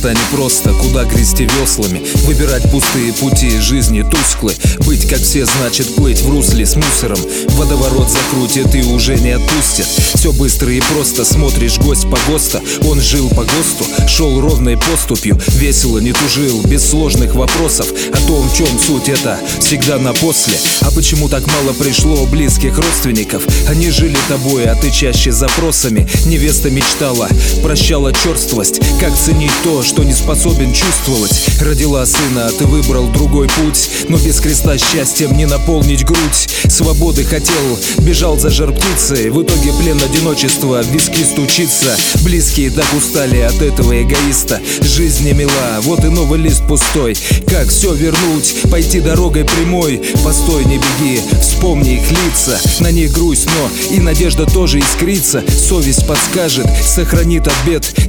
Часто непросто, куда грести веслами? Выбирать пустые пути жизни тусклы. Быть как все значит плыть в русле с мусором. Водоворот закрутит и уже не отпустит. Все быстро и просто, смотришь гость по ГОСТа Он жил по ГОСТу, шел ровной поступью. Весело не тужил, без сложных вопросов. О том, в чем суть это, всегда на после. А почему так мало пришло близких родственников? Они жили тобой, а ты чаще запросами. Невеста мечтала, прощала черствость Как ценить то, что не способен чувствовать. Родила сына, а ты выбрал другой путь. Но без креста счастьем не наполнить грудь. Свободы хотел, бежал за жар птицей В итоге плен одиночества, в виски стучится. Близкие так устали от этого эгоиста. Жизнь не мила, вот и новый лист пустой. Как все вернуть, пойти дорогой прямой? Постой, не беги, вспомни их лица На них грусть, но и надежда тоже искрится. Совесть подскажет, сохранит от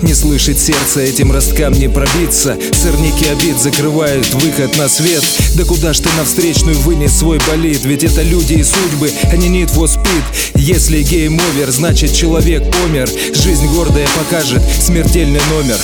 Не слышит сердце, этим росткам не пробиться. Сырники обид закрывают выход на свет. Да куда ж ты на встречную вынес свой болид? Ведь это люди и судьбы, а не need for Если гейм овер, значит человек помер. Жизнь гордая покажет смертельный номер